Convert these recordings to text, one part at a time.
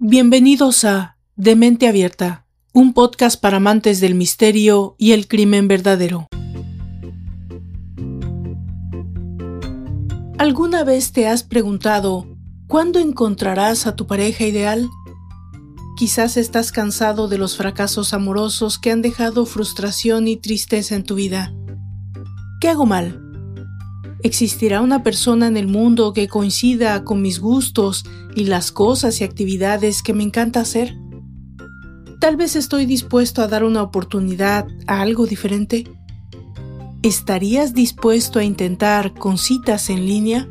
Bienvenidos a De Mente Abierta, un podcast para amantes del misterio y el crimen verdadero. ¿Alguna vez te has preguntado cuándo encontrarás a tu pareja ideal? Quizás estás cansado de los fracasos amorosos que han dejado frustración y tristeza en tu vida. ¿Qué hago mal? ¿Existirá una persona en el mundo que coincida con mis gustos y las cosas y actividades que me encanta hacer? Tal vez estoy dispuesto a dar una oportunidad a algo diferente. ¿Estarías dispuesto a intentar con citas en línea?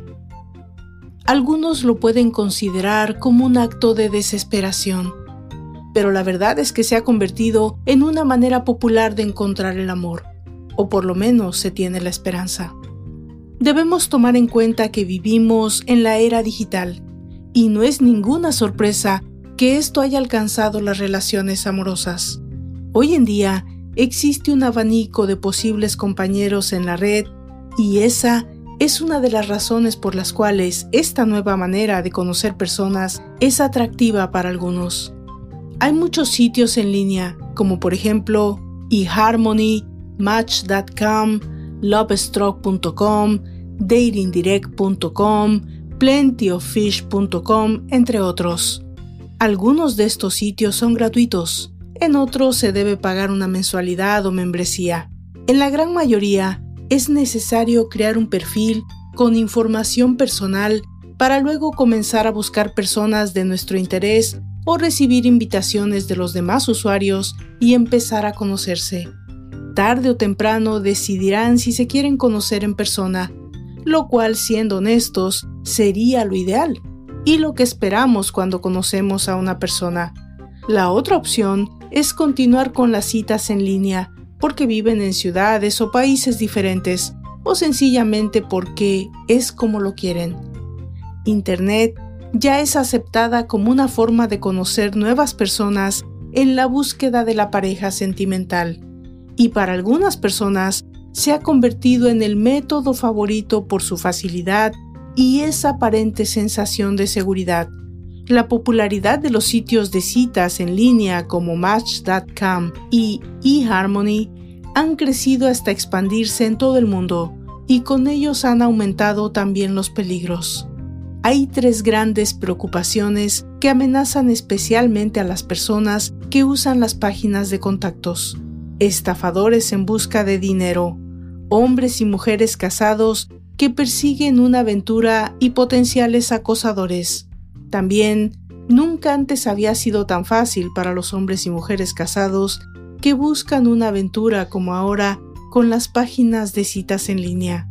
Algunos lo pueden considerar como un acto de desesperación, pero la verdad es que se ha convertido en una manera popular de encontrar el amor, o por lo menos se tiene la esperanza. Debemos tomar en cuenta que vivimos en la era digital y no es ninguna sorpresa que esto haya alcanzado las relaciones amorosas. Hoy en día existe un abanico de posibles compañeros en la red y esa es una de las razones por las cuales esta nueva manera de conocer personas es atractiva para algunos. Hay muchos sitios en línea, como por ejemplo eHarmony, Match.com, lovestroke.com, datingdirect.com, plentyoffish.com, entre otros. Algunos de estos sitios son gratuitos, en otros se debe pagar una mensualidad o membresía. En la gran mayoría es necesario crear un perfil con información personal para luego comenzar a buscar personas de nuestro interés o recibir invitaciones de los demás usuarios y empezar a conocerse tarde o temprano decidirán si se quieren conocer en persona, lo cual, siendo honestos, sería lo ideal y lo que esperamos cuando conocemos a una persona. La otra opción es continuar con las citas en línea porque viven en ciudades o países diferentes o sencillamente porque es como lo quieren. Internet ya es aceptada como una forma de conocer nuevas personas en la búsqueda de la pareja sentimental y para algunas personas se ha convertido en el método favorito por su facilidad y esa aparente sensación de seguridad. La popularidad de los sitios de citas en línea como Match.com y eHarmony han crecido hasta expandirse en todo el mundo y con ellos han aumentado también los peligros. Hay tres grandes preocupaciones que amenazan especialmente a las personas que usan las páginas de contactos estafadores en busca de dinero, hombres y mujeres casados que persiguen una aventura y potenciales acosadores. También, nunca antes había sido tan fácil para los hombres y mujeres casados que buscan una aventura como ahora con las páginas de citas en línea.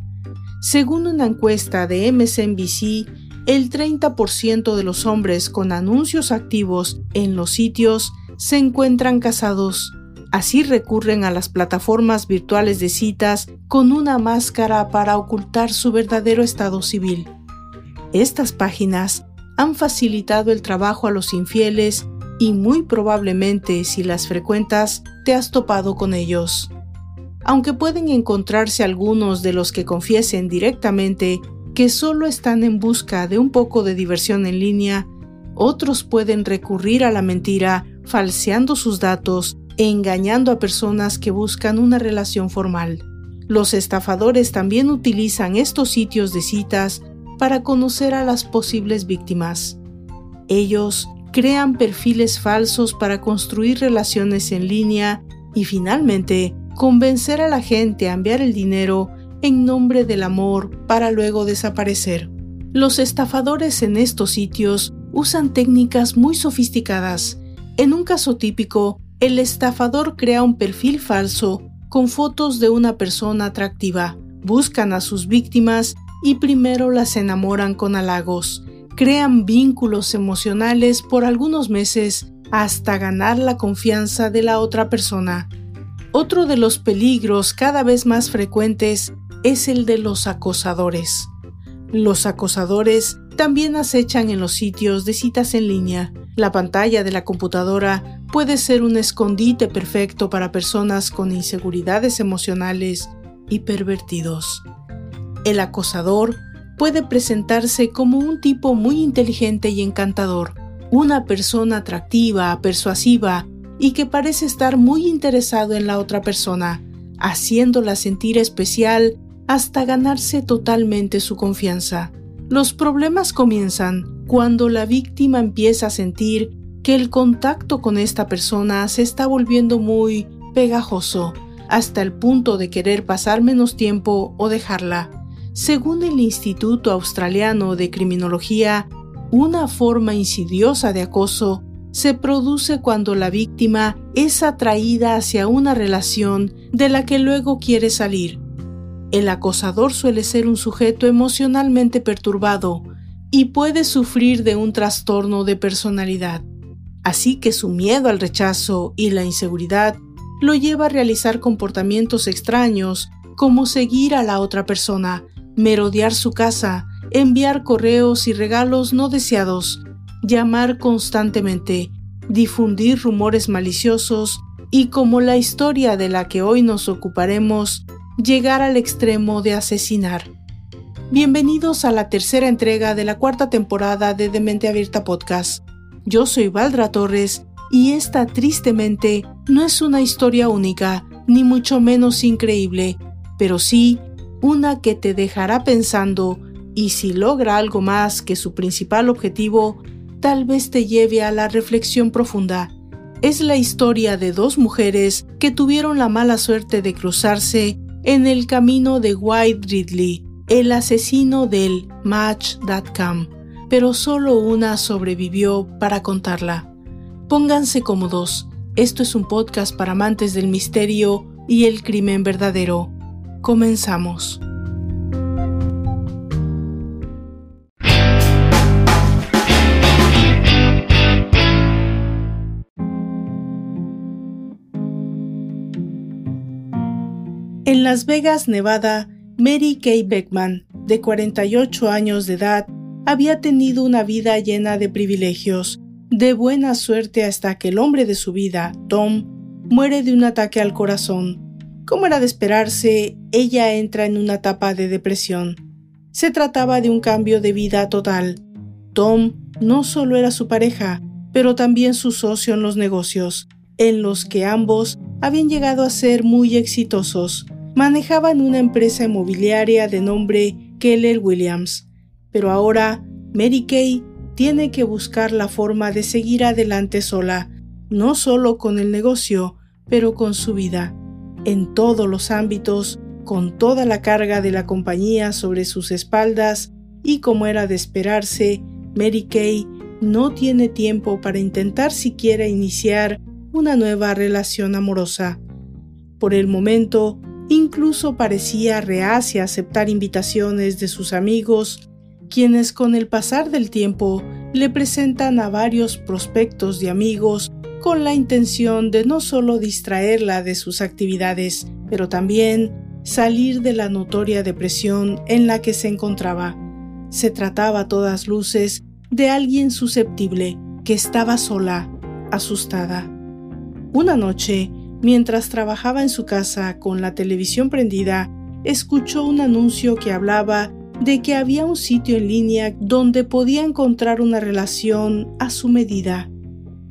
Según una encuesta de MSNBC, el 30% de los hombres con anuncios activos en los sitios se encuentran casados Así recurren a las plataformas virtuales de citas con una máscara para ocultar su verdadero estado civil. Estas páginas han facilitado el trabajo a los infieles y muy probablemente si las frecuentas te has topado con ellos. Aunque pueden encontrarse algunos de los que confiesen directamente que solo están en busca de un poco de diversión en línea, otros pueden recurrir a la mentira falseando sus datos engañando a personas que buscan una relación formal. Los estafadores también utilizan estos sitios de citas para conocer a las posibles víctimas. Ellos crean perfiles falsos para construir relaciones en línea y finalmente convencer a la gente a enviar el dinero en nombre del amor para luego desaparecer. Los estafadores en estos sitios usan técnicas muy sofisticadas. En un caso típico, el estafador crea un perfil falso con fotos de una persona atractiva, buscan a sus víctimas y primero las enamoran con halagos, crean vínculos emocionales por algunos meses hasta ganar la confianza de la otra persona. Otro de los peligros cada vez más frecuentes es el de los acosadores. Los acosadores también acechan en los sitios de citas en línea. La pantalla de la computadora puede ser un escondite perfecto para personas con inseguridades emocionales y pervertidos. El acosador puede presentarse como un tipo muy inteligente y encantador, una persona atractiva, persuasiva y que parece estar muy interesado en la otra persona, haciéndola sentir especial hasta ganarse totalmente su confianza. Los problemas comienzan cuando la víctima empieza a sentir que el contacto con esta persona se está volviendo muy pegajoso, hasta el punto de querer pasar menos tiempo o dejarla. Según el Instituto Australiano de Criminología, una forma insidiosa de acoso se produce cuando la víctima es atraída hacia una relación de la que luego quiere salir. El acosador suele ser un sujeto emocionalmente perturbado y puede sufrir de un trastorno de personalidad. Así que su miedo al rechazo y la inseguridad lo lleva a realizar comportamientos extraños como seguir a la otra persona, merodear su casa, enviar correos y regalos no deseados, llamar constantemente, difundir rumores maliciosos y como la historia de la que hoy nos ocuparemos, llegar al extremo de asesinar. Bienvenidos a la tercera entrega de la cuarta temporada de Demente Abierta Podcast. Yo soy Valdra Torres y esta tristemente no es una historia única, ni mucho menos increíble, pero sí una que te dejará pensando y si logra algo más que su principal objetivo, tal vez te lleve a la reflexión profunda. Es la historia de dos mujeres que tuvieron la mala suerte de cruzarse en el camino de White Ridley, el asesino del Match.com, pero solo una sobrevivió para contarla. Pónganse cómodos, esto es un podcast para amantes del misterio y el crimen verdadero. Comenzamos. Las Vegas, Nevada, Mary Kay Beckman, de 48 años de edad, había tenido una vida llena de privilegios, de buena suerte hasta que el hombre de su vida, Tom, muere de un ataque al corazón. Como era de esperarse, ella entra en una etapa de depresión. Se trataba de un cambio de vida total. Tom no solo era su pareja, pero también su socio en los negocios, en los que ambos habían llegado a ser muy exitosos manejaban una empresa inmobiliaria de nombre Keller Williams, pero ahora Mary Kay tiene que buscar la forma de seguir adelante sola, no solo con el negocio, pero con su vida, en todos los ámbitos, con toda la carga de la compañía sobre sus espaldas y como era de esperarse, Mary Kay no tiene tiempo para intentar siquiera iniciar una nueva relación amorosa. Por el momento, Incluso parecía reacia a aceptar invitaciones de sus amigos, quienes con el pasar del tiempo le presentan a varios prospectos de amigos con la intención de no solo distraerla de sus actividades, pero también salir de la notoria depresión en la que se encontraba. Se trataba a todas luces de alguien susceptible que estaba sola, asustada. Una noche, Mientras trabajaba en su casa con la televisión prendida, escuchó un anuncio que hablaba de que había un sitio en línea donde podía encontrar una relación a su medida.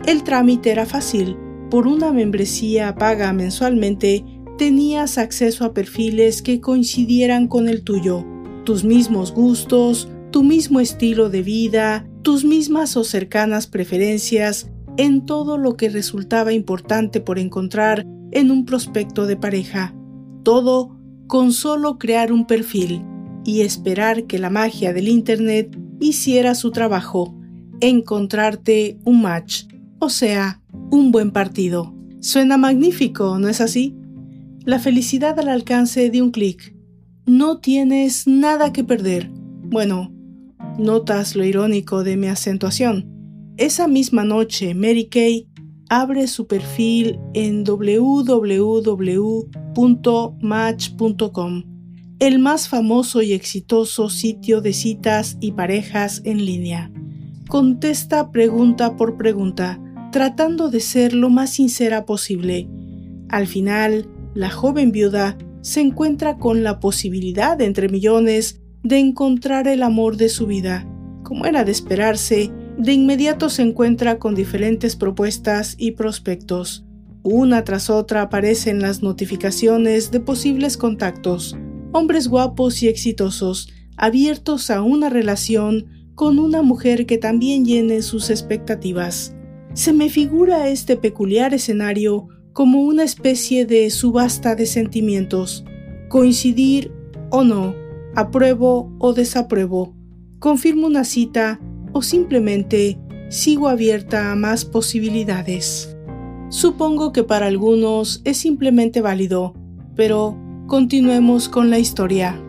El trámite era fácil. Por una membresía paga mensualmente, tenías acceso a perfiles que coincidieran con el tuyo, tus mismos gustos, tu mismo estilo de vida, tus mismas o cercanas preferencias en todo lo que resultaba importante por encontrar en un prospecto de pareja. Todo con solo crear un perfil y esperar que la magia del Internet hiciera su trabajo, encontrarte un match, o sea, un buen partido. Suena magnífico, ¿no es así? La felicidad al alcance de un clic. No tienes nada que perder. Bueno, notas lo irónico de mi acentuación. Esa misma noche, Mary Kay abre su perfil en www.match.com, el más famoso y exitoso sitio de citas y parejas en línea. Contesta pregunta por pregunta, tratando de ser lo más sincera posible. Al final, la joven viuda se encuentra con la posibilidad entre millones de encontrar el amor de su vida. Como era de esperarse, de inmediato se encuentra con diferentes propuestas y prospectos. Una tras otra aparecen las notificaciones de posibles contactos, hombres guapos y exitosos, abiertos a una relación con una mujer que también llene sus expectativas. Se me figura este peculiar escenario como una especie de subasta de sentimientos, coincidir o no, apruebo o desapruebo, confirmo una cita o simplemente sigo abierta a más posibilidades. Supongo que para algunos es simplemente válido, pero continuemos con la historia.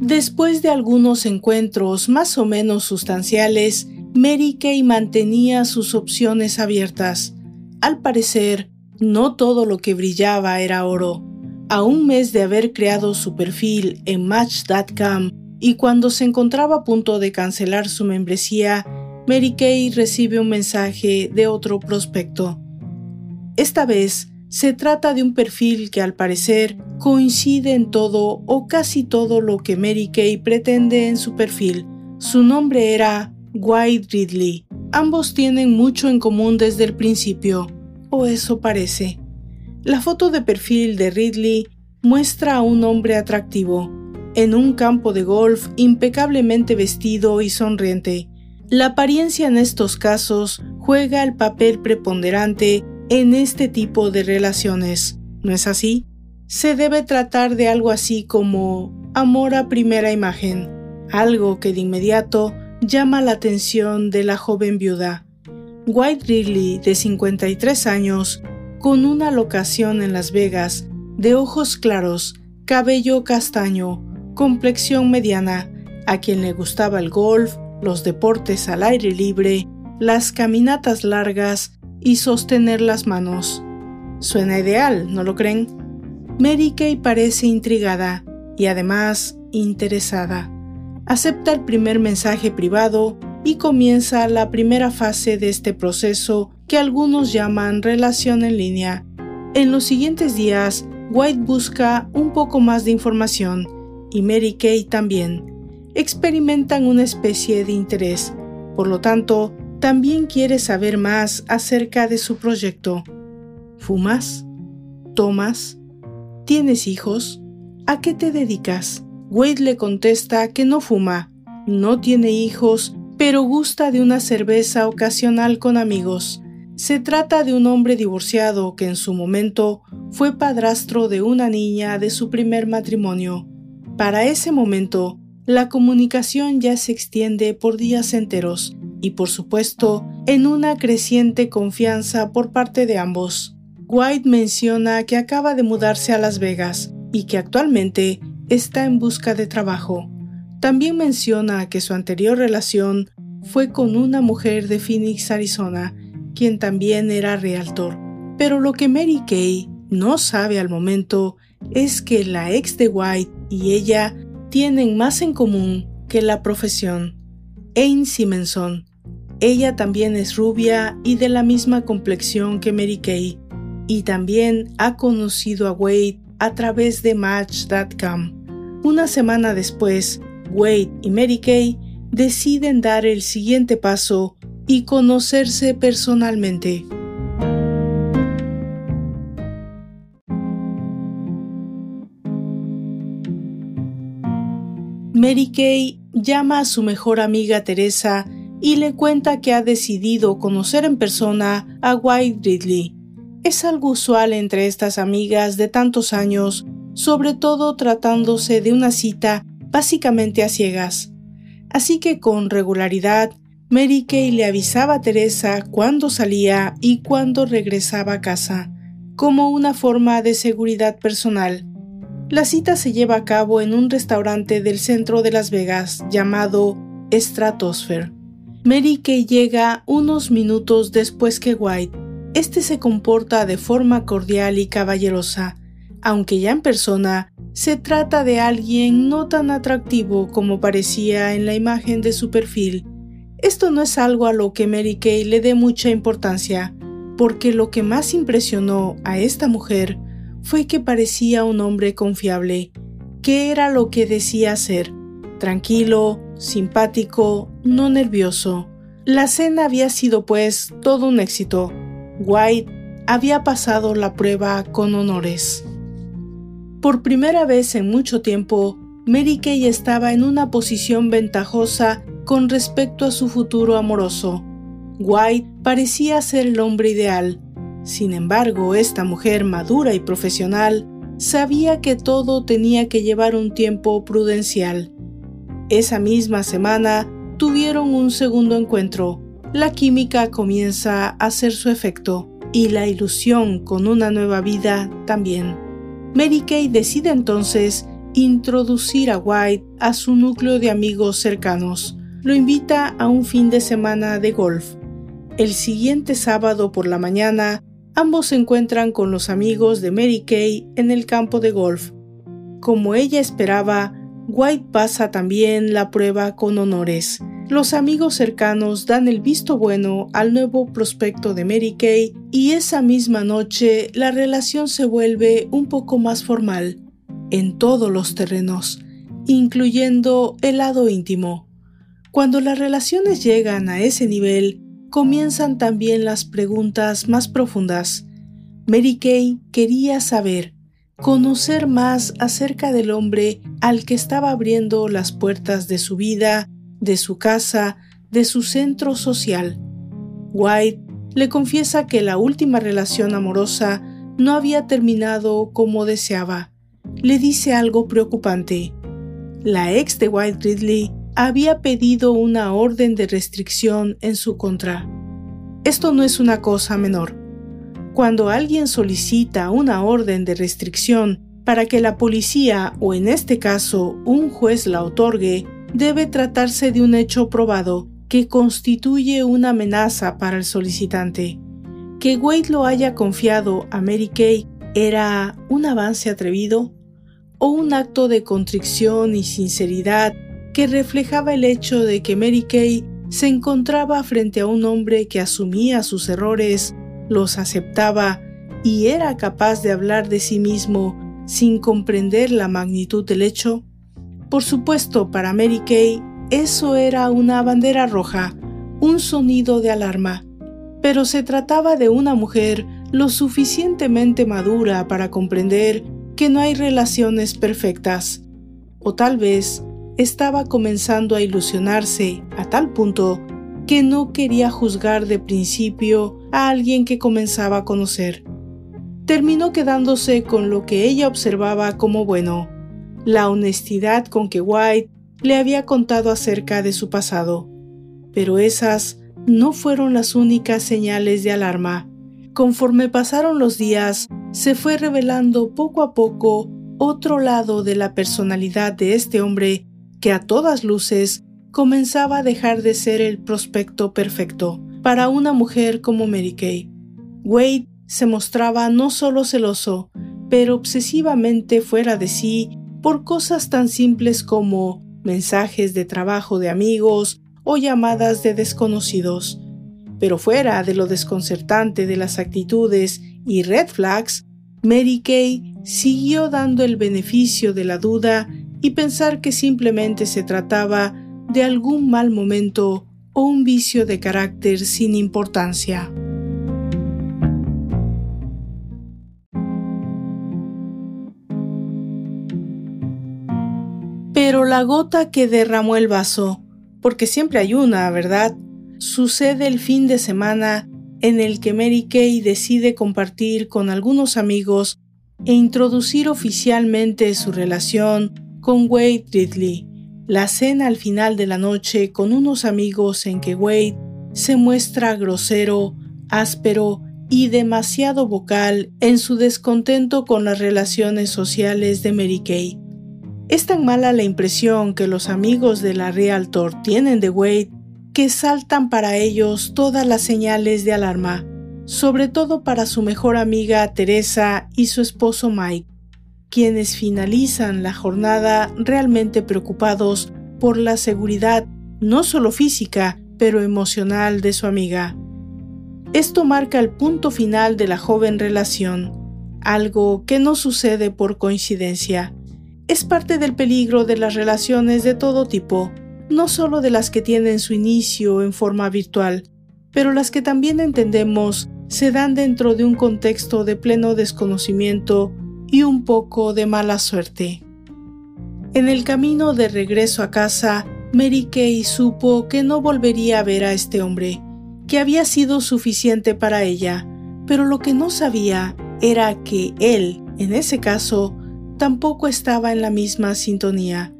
Después de algunos encuentros más o menos sustanciales, Mary Kay mantenía sus opciones abiertas. Al parecer, no todo lo que brillaba era oro. A un mes de haber creado su perfil en Match.com y cuando se encontraba a punto de cancelar su membresía, Mary Kay recibe un mensaje de otro prospecto. Esta vez se trata de un perfil que al parecer coincide en todo o casi todo lo que Mary Kay pretende en su perfil. Su nombre era White Ridley. Ambos tienen mucho en común desde el principio, o eso parece. La foto de perfil de Ridley muestra a un hombre atractivo, en un campo de golf impecablemente vestido y sonriente. La apariencia en estos casos juega el papel preponderante en este tipo de relaciones, ¿no es así? Se debe tratar de algo así como amor a primera imagen, algo que de inmediato llama la atención de la joven viuda. White Ridley, de 53 años, con una locación en Las Vegas, de ojos claros, cabello castaño, complexión mediana, a quien le gustaba el golf, los deportes al aire libre, las caminatas largas y sostener las manos. Suena ideal, ¿no lo creen? Mary Kay parece intrigada y además interesada acepta el primer mensaje privado y comienza la primera fase de este proceso que algunos llaman relación en línea. En los siguientes días, White busca un poco más de información y Mary Kay también. Experimentan una especie de interés, por lo tanto, también quiere saber más acerca de su proyecto. ¿Fumas? ¿Tomas? ¿Tienes hijos? ¿A qué te dedicas? Wade le contesta que no fuma, no tiene hijos, pero gusta de una cerveza ocasional con amigos. Se trata de un hombre divorciado que en su momento fue padrastro de una niña de su primer matrimonio. Para ese momento, la comunicación ya se extiende por días enteros y por supuesto en una creciente confianza por parte de ambos. White menciona que acaba de mudarse a Las Vegas y que actualmente está en busca de trabajo. También menciona que su anterior relación fue con una mujer de Phoenix, Arizona, quien también era realtor. Pero lo que Mary Kay no sabe al momento es que la ex de White y ella tienen más en común que la profesión. Anne Simonson. Ella también es rubia y de la misma complexión que Mary Kay, y también ha conocido a Wade a través de Match.com. Una semana después, Wade y Mary Kay deciden dar el siguiente paso y conocerse personalmente. Mary Kay llama a su mejor amiga Teresa y le cuenta que ha decidido conocer en persona a White Ridley. Es algo usual entre estas amigas de tantos años sobre todo tratándose de una cita básicamente a ciegas. Así que con regularidad, Mary Kay le avisaba a Teresa cuándo salía y cuándo regresaba a casa, como una forma de seguridad personal. La cita se lleva a cabo en un restaurante del centro de Las Vegas llamado Stratosphere. Mary Kay llega unos minutos después que White. Este se comporta de forma cordial y caballerosa, aunque ya en persona se trata de alguien no tan atractivo como parecía en la imagen de su perfil. Esto no es algo a lo que Mary Kay le dé mucha importancia, porque lo que más impresionó a esta mujer fue que parecía un hombre confiable, que era lo que decía ser, tranquilo, simpático, no nervioso. La cena había sido pues todo un éxito. White había pasado la prueba con honores. Por primera vez en mucho tiempo, Mary Kay estaba en una posición ventajosa con respecto a su futuro amoroso. White parecía ser el hombre ideal. Sin embargo, esta mujer madura y profesional sabía que todo tenía que llevar un tiempo prudencial. Esa misma semana tuvieron un segundo encuentro. La química comienza a hacer su efecto y la ilusión con una nueva vida también. Mary Kay decide entonces introducir a White a su núcleo de amigos cercanos. Lo invita a un fin de semana de golf. El siguiente sábado por la mañana, ambos se encuentran con los amigos de Mary Kay en el campo de golf. Como ella esperaba, White pasa también la prueba con honores. Los amigos cercanos dan el visto bueno al nuevo prospecto de Mary Kay y esa misma noche la relación se vuelve un poco más formal en todos los terrenos, incluyendo el lado íntimo. Cuando las relaciones llegan a ese nivel, comienzan también las preguntas más profundas. Mary Kay quería saber, conocer más acerca del hombre al que estaba abriendo las puertas de su vida, de su casa, de su centro social. White le confiesa que la última relación amorosa no había terminado como deseaba. Le dice algo preocupante. La ex de White Ridley había pedido una orden de restricción en su contra. Esto no es una cosa menor. Cuando alguien solicita una orden de restricción para que la policía o en este caso un juez la otorgue, debe tratarse de un hecho probado que constituye una amenaza para el solicitante. Que Wade lo haya confiado a Mary Kay era un avance atrevido o un acto de contrición y sinceridad que reflejaba el hecho de que Mary Kay se encontraba frente a un hombre que asumía sus errores, los aceptaba y era capaz de hablar de sí mismo sin comprender la magnitud del hecho? Por supuesto, para Mary Kay eso era una bandera roja, un sonido de alarma, pero se trataba de una mujer lo suficientemente madura para comprender que no hay relaciones perfectas, o tal vez estaba comenzando a ilusionarse a tal punto que no quería juzgar de principio a alguien que comenzaba a conocer. Terminó quedándose con lo que ella observaba como bueno, la honestidad con que White le había contado acerca de su pasado. Pero esas no fueron las únicas señales de alarma. Conforme pasaron los días, se fue revelando poco a poco otro lado de la personalidad de este hombre que a todas luces comenzaba a dejar de ser el prospecto perfecto para una mujer como Mary Kay. Wade se mostraba no solo celoso, pero obsesivamente fuera de sí por cosas tan simples como mensajes de trabajo de amigos o llamadas de desconocidos. Pero fuera de lo desconcertante de las actitudes y red flags, Mary Kay siguió dando el beneficio de la duda y pensar que simplemente se trataba de algún mal momento o un vicio de carácter sin importancia. Pero la gota que derramó el vaso, porque siempre hay una, ¿verdad? Sucede el fin de semana en el que Mary Kay decide compartir con algunos amigos e introducir oficialmente su relación con Wade Ridley. La cena al final de la noche con unos amigos en que Wade se muestra grosero, áspero y demasiado vocal en su descontento con las relaciones sociales de Mary Kay. Es tan mala la impresión que los amigos de la Realtor tienen de Wade que saltan para ellos todas las señales de alarma, sobre todo para su mejor amiga Teresa y su esposo Mike quienes finalizan la jornada realmente preocupados por la seguridad no solo física, pero emocional de su amiga. Esto marca el punto final de la joven relación. algo que no sucede por coincidencia. Es parte del peligro de las relaciones de todo tipo, no solo de las que tienen su inicio en forma virtual, pero las que también entendemos se dan dentro de un contexto de pleno desconocimiento y un poco de mala suerte. En el camino de regreso a casa, Mary Kay supo que no volvería a ver a este hombre, que había sido suficiente para ella, pero lo que no sabía era que él, en ese caso, tampoco estaba en la misma sintonía.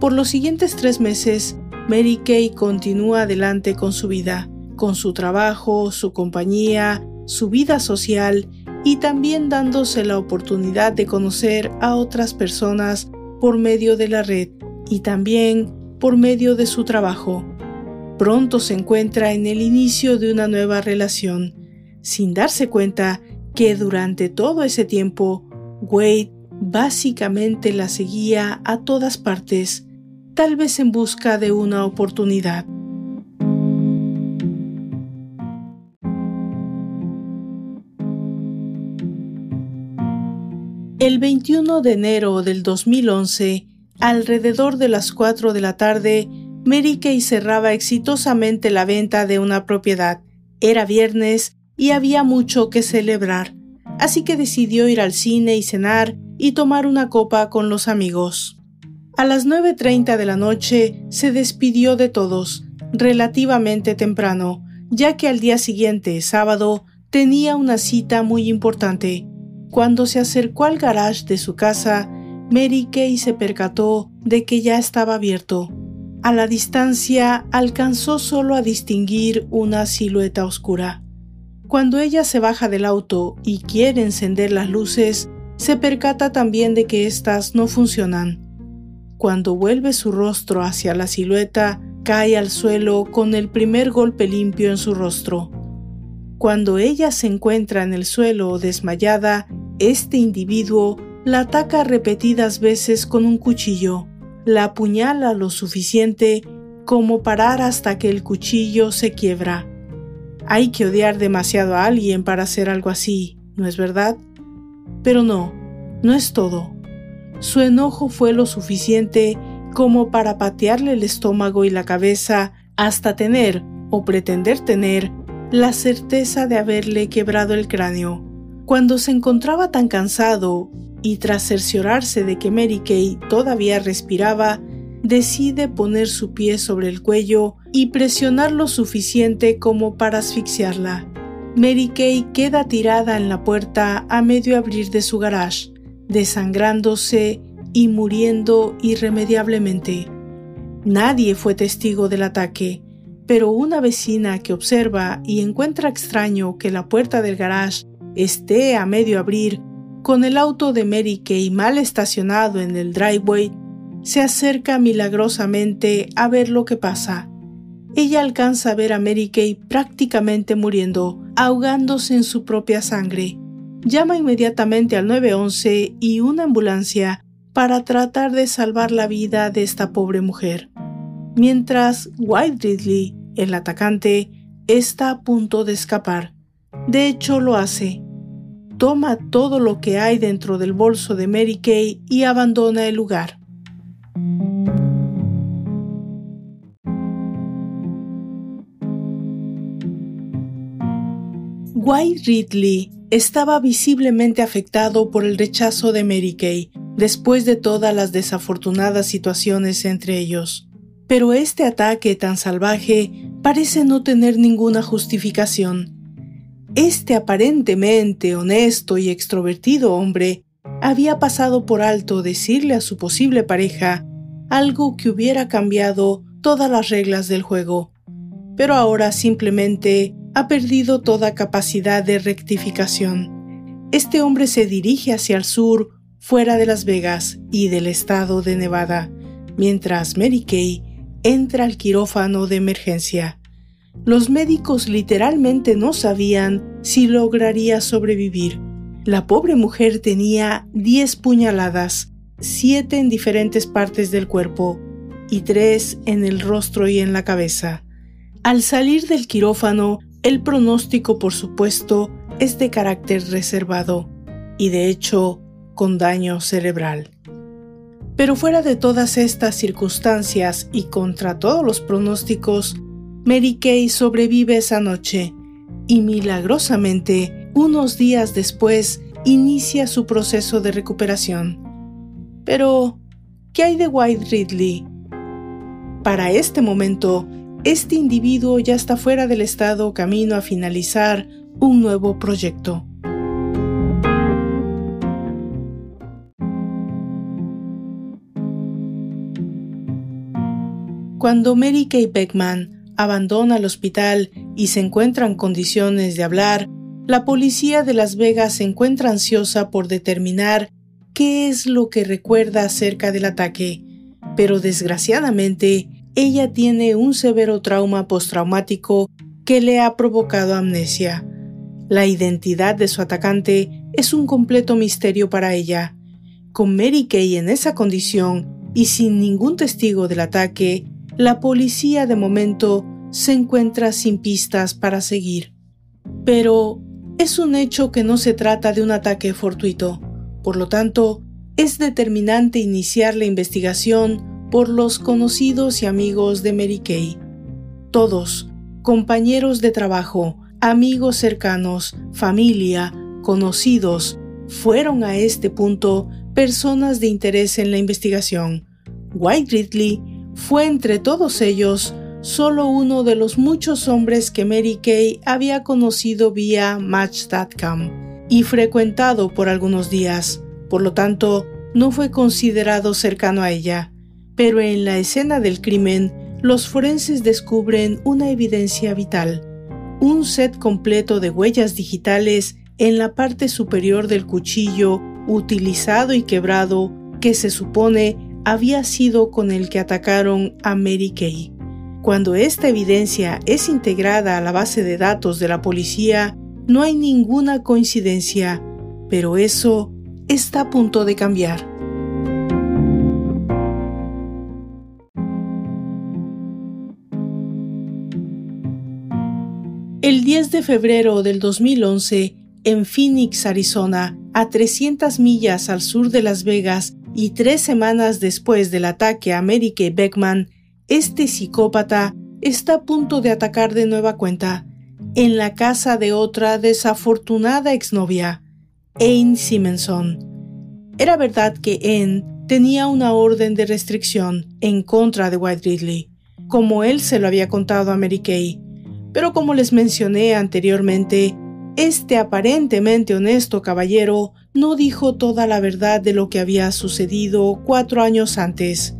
Por los siguientes tres meses, Mary Kay continúa adelante con su vida, con su trabajo, su compañía, su vida social y también dándose la oportunidad de conocer a otras personas por medio de la red y también por medio de su trabajo. Pronto se encuentra en el inicio de una nueva relación, sin darse cuenta que durante todo ese tiempo Wade básicamente la seguía a todas partes, tal vez en busca de una oportunidad. El 21 de enero del 2011, alrededor de las 4 de la tarde, Mary Kay cerraba exitosamente la venta de una propiedad. Era viernes y había mucho que celebrar, así que decidió ir al cine y cenar y tomar una copa con los amigos. A las 9.30 de la noche se despidió de todos, relativamente temprano, ya que al día siguiente, sábado, tenía una cita muy importante. Cuando se acercó al garage de su casa, Mary Kay se percató de que ya estaba abierto. A la distancia alcanzó solo a distinguir una silueta oscura. Cuando ella se baja del auto y quiere encender las luces, se percata también de que éstas no funcionan. Cuando vuelve su rostro hacia la silueta, cae al suelo con el primer golpe limpio en su rostro. Cuando ella se encuentra en el suelo desmayada, este individuo la ataca repetidas veces con un cuchillo, la apuñala lo suficiente como parar hasta que el cuchillo se quiebra. Hay que odiar demasiado a alguien para hacer algo así, ¿no es verdad? Pero no, no es todo. Su enojo fue lo suficiente como para patearle el estómago y la cabeza hasta tener, o pretender tener, la certeza de haberle quebrado el cráneo. Cuando se encontraba tan cansado y tras cerciorarse de que Mary Kay todavía respiraba, decide poner su pie sobre el cuello y presionar lo suficiente como para asfixiarla. Mary Kay queda tirada en la puerta a medio abrir de su garage, desangrándose y muriendo irremediablemente. Nadie fue testigo del ataque, pero una vecina que observa y encuentra extraño que la puerta del garage esté a medio abrir, con el auto de Mary Kay mal estacionado en el driveway, se acerca milagrosamente a ver lo que pasa. Ella alcanza a ver a Mary Kay prácticamente muriendo, ahogándose en su propia sangre. Llama inmediatamente al 911 y una ambulancia para tratar de salvar la vida de esta pobre mujer. Mientras White Ridley, el atacante, está a punto de escapar. De hecho, lo hace. Toma todo lo que hay dentro del bolso de Mary Kay y abandona el lugar. White Ridley estaba visiblemente afectado por el rechazo de Mary Kay después de todas las desafortunadas situaciones entre ellos. Pero este ataque tan salvaje parece no tener ninguna justificación. Este aparentemente honesto y extrovertido hombre había pasado por alto decirle a su posible pareja algo que hubiera cambiado todas las reglas del juego, pero ahora simplemente ha perdido toda capacidad de rectificación. Este hombre se dirige hacia el sur, fuera de Las Vegas y del estado de Nevada, mientras Mary Kay entra al quirófano de emergencia. Los médicos literalmente no sabían si lograría sobrevivir. La pobre mujer tenía 10 puñaladas, 7 en diferentes partes del cuerpo y 3 en el rostro y en la cabeza. Al salir del quirófano, el pronóstico, por supuesto, es de carácter reservado. y de hecho con daño cerebral. Pero fuera de todas estas circunstancias y contra todos los pronósticos, Mary Kay sobrevive esa noche y milagrosamente, unos días después, inicia su proceso de recuperación. Pero, ¿qué hay de White Ridley? Para este momento, este individuo ya está fuera del estado camino a finalizar un nuevo proyecto. Cuando Mary Kay Beckman abandona el hospital y se encuentra en condiciones de hablar, la policía de Las Vegas se encuentra ansiosa por determinar qué es lo que recuerda acerca del ataque, pero desgraciadamente ella tiene un severo trauma postraumático que le ha provocado amnesia. La identidad de su atacante es un completo misterio para ella. Con Mary Kay en esa condición y sin ningún testigo del ataque, la policía de momento se encuentra sin pistas para seguir. Pero es un hecho que no se trata de un ataque fortuito, por lo tanto, es determinante iniciar la investigación por los conocidos y amigos de Mary Kay. Todos, compañeros de trabajo, amigos cercanos, familia, conocidos, fueron a este punto personas de interés en la investigación. White Ridley fue entre todos ellos solo uno de los muchos hombres que Mary Kay había conocido vía Match.com y frecuentado por algunos días, por lo tanto, no fue considerado cercano a ella. Pero en la escena del crimen, los forenses descubren una evidencia vital, un set completo de huellas digitales en la parte superior del cuchillo utilizado y quebrado que se supone había sido con el que atacaron a Mary Kay. Cuando esta evidencia es integrada a la base de datos de la policía, no hay ninguna coincidencia, pero eso está a punto de cambiar. El 10 de febrero del 2011, en Phoenix, Arizona, a 300 millas al sur de Las Vegas, y tres semanas después del ataque a Mary Kay Beckman, este psicópata está a punto de atacar de nueva cuenta en la casa de otra desafortunada exnovia, Anne Simonson. Era verdad que Anne tenía una orden de restricción en contra de White Ridley, como él se lo había contado a Mary Kay, pero como les mencioné anteriormente, este aparentemente honesto caballero no dijo toda la verdad de lo que había sucedido cuatro años antes.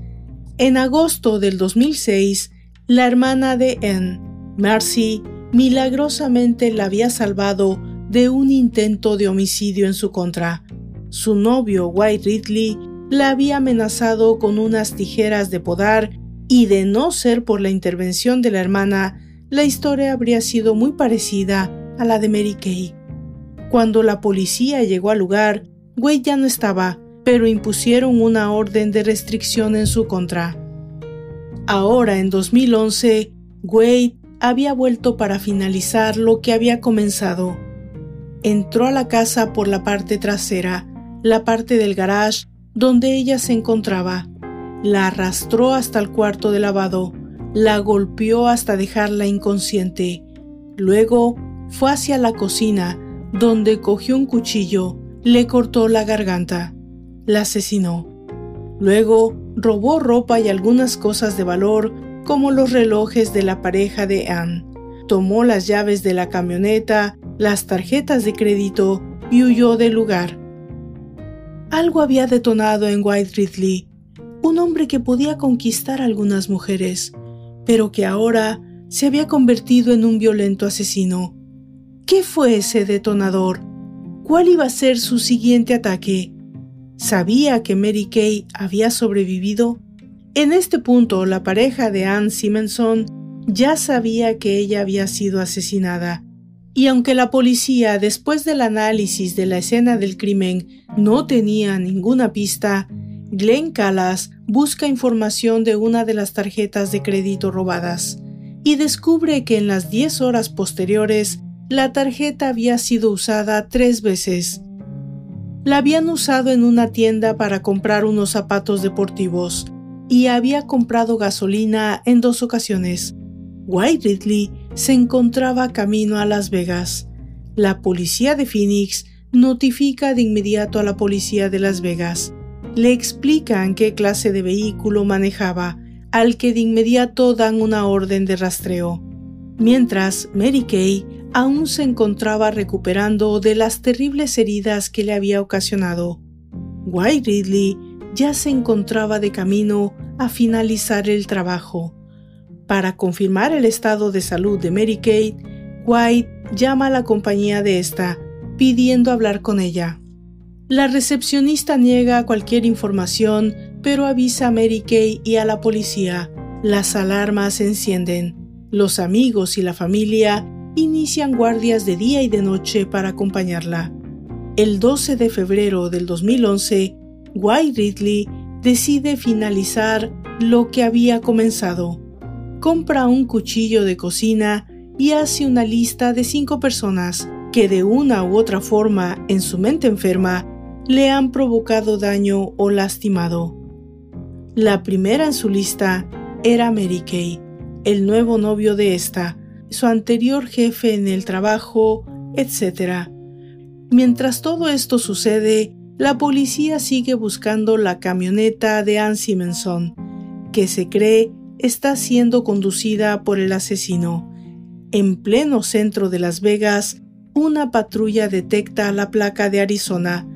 En agosto del 2006, la hermana de Anne, Marcy, milagrosamente la había salvado de un intento de homicidio en su contra. Su novio, White Ridley, la había amenazado con unas tijeras de podar y de no ser por la intervención de la hermana, la historia habría sido muy parecida a la de Mary Kay. Cuando la policía llegó al lugar, Wade ya no estaba, pero impusieron una orden de restricción en su contra. Ahora, en 2011, Wade había vuelto para finalizar lo que había comenzado. Entró a la casa por la parte trasera, la parte del garage donde ella se encontraba. La arrastró hasta el cuarto de lavado, la golpeó hasta dejarla inconsciente. Luego fue hacia la cocina, donde cogió un cuchillo, le cortó la garganta, la asesinó. Luego robó ropa y algunas cosas de valor, como los relojes de la pareja de Anne. Tomó las llaves de la camioneta, las tarjetas de crédito y huyó del lugar. Algo había detonado en White Ridley, un hombre que podía conquistar a algunas mujeres, pero que ahora se había convertido en un violento asesino. ¿Qué fue ese detonador? ¿Cuál iba a ser su siguiente ataque? ¿Sabía que Mary Kay había sobrevivido? En este punto, la pareja de Anne Simonson ya sabía que ella había sido asesinada. Y aunque la policía, después del análisis de la escena del crimen, no tenía ninguna pista, Glenn Callas busca información de una de las tarjetas de crédito robadas y descubre que en las 10 horas posteriores la tarjeta había sido usada tres veces. la habían usado en una tienda para comprar unos zapatos deportivos y había comprado gasolina en dos ocasiones. White Ridley se encontraba camino a Las Vegas. La policía de Phoenix notifica de inmediato a la policía de Las Vegas. Le explican qué clase de vehículo manejaba, al que de inmediato dan una orden de rastreo. Mientras, Mary Kay aún se encontraba recuperando de las terribles heridas que le había ocasionado. White Ridley ya se encontraba de camino a finalizar el trabajo. Para confirmar el estado de salud de Mary Kay, White llama a la compañía de esta, pidiendo hablar con ella. La recepcionista niega cualquier información, pero avisa a Mary Kay y a la policía. Las alarmas se encienden. Los amigos y la familia inician guardias de día y de noche para acompañarla. El 12 de febrero del 2011, White Ridley decide finalizar lo que había comenzado. Compra un cuchillo de cocina y hace una lista de cinco personas que de una u otra forma en su mente enferma le han provocado daño o lastimado. La primera en su lista era Mary Kay, el nuevo novio de esta, su anterior jefe en el trabajo, etc. Mientras todo esto sucede, la policía sigue buscando la camioneta de Ann Simonson, que se cree está siendo conducida por el asesino. En pleno centro de Las Vegas, una patrulla detecta la placa de Arizona.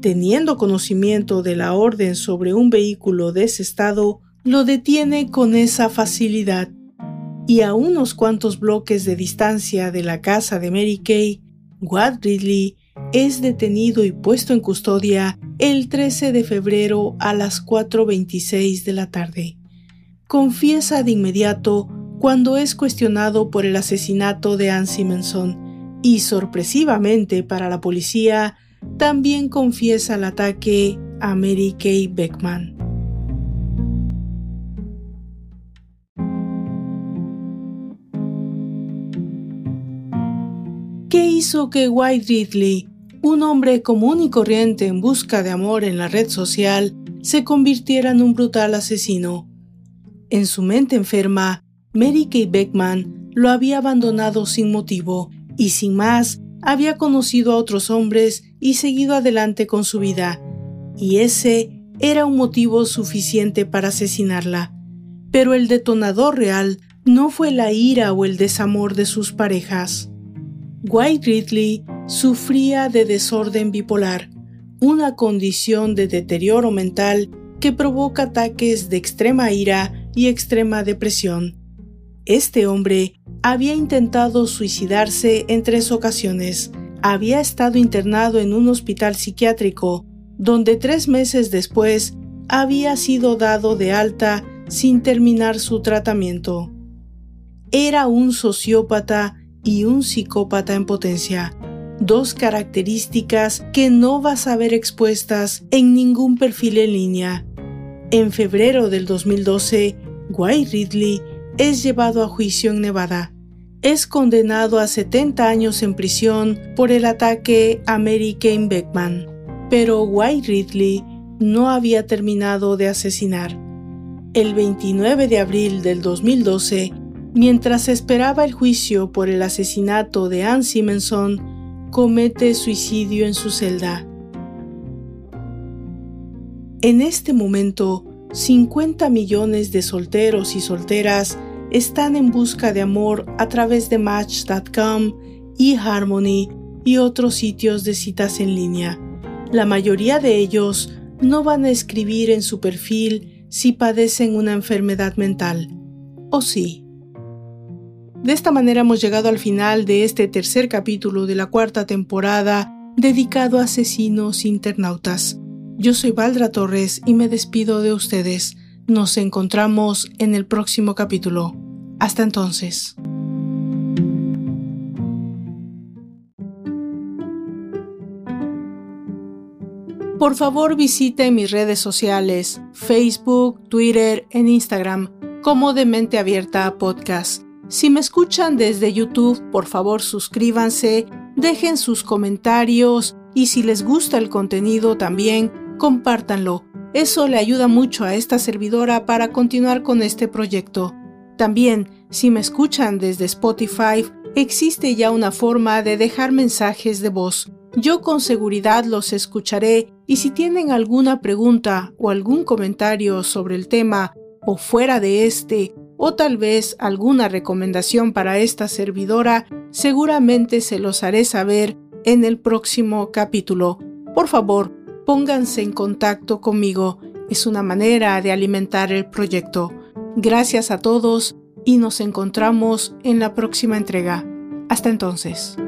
Teniendo conocimiento de la orden sobre un vehículo de ese estado, lo detiene con esa facilidad y a unos cuantos bloques de distancia de la casa de Mary Kay, Watt Ridley es detenido y puesto en custodia el 13 de febrero a las 4.26 de la tarde. Confiesa de inmediato cuando es cuestionado por el asesinato de Ann Simonson y sorpresivamente para la policía también confiesa el ataque a Mary Kay Beckman. ¿Qué hizo que White Ridley, un hombre común y corriente en busca de amor en la red social, se convirtiera en un brutal asesino? En su mente enferma, Mary Kay Beckman lo había abandonado sin motivo y sin más había conocido a otros hombres y seguido adelante con su vida, y ese era un motivo suficiente para asesinarla. Pero el detonador real no fue la ira o el desamor de sus parejas. White Ridley sufría de desorden bipolar, una condición de deterioro mental que provoca ataques de extrema ira y extrema depresión. Este hombre había intentado suicidarse en tres ocasiones, había estado internado en un hospital psiquiátrico, donde tres meses después había sido dado de alta sin terminar su tratamiento. Era un sociópata y un psicópata en potencia, dos características que no vas a ver expuestas en ningún perfil en línea. En febrero del 2012, White Ridley es llevado a juicio en Nevada. Es condenado a 70 años en prisión por el ataque a Mary Kane Beckman, pero White Ridley no había terminado de asesinar. El 29 de abril del 2012, Mientras esperaba el juicio por el asesinato de Ann Simonson, comete suicidio en su celda. En este momento, 50 millones de solteros y solteras están en busca de amor a través de Match.com, eHarmony y otros sitios de citas en línea. La mayoría de ellos no van a escribir en su perfil si padecen una enfermedad mental. ¿O sí? De esta manera hemos llegado al final de este tercer capítulo de la cuarta temporada dedicado a asesinos internautas. Yo soy Valdra Torres y me despido de ustedes. Nos encontramos en el próximo capítulo. Hasta entonces. Por favor visite mis redes sociales, Facebook, Twitter e Instagram como de Mente Abierta Podcast si me escuchan desde YouTube, por favor suscríbanse, dejen sus comentarios Y si les gusta el contenido también, compártanlo. Eso le ayuda mucho a esta servidora para continuar con este proyecto. También, si me escuchan desde Spotify, existe ya una forma de dejar mensajes de voz. Yo con seguridad los escucharé y si tienen alguna pregunta o algún comentario sobre el tema o fuera de este, o tal vez alguna recomendación para esta servidora, seguramente se los haré saber en el próximo capítulo. Por favor, pónganse en contacto conmigo. Es una manera de alimentar el proyecto. Gracias a todos y nos encontramos en la próxima entrega. Hasta entonces.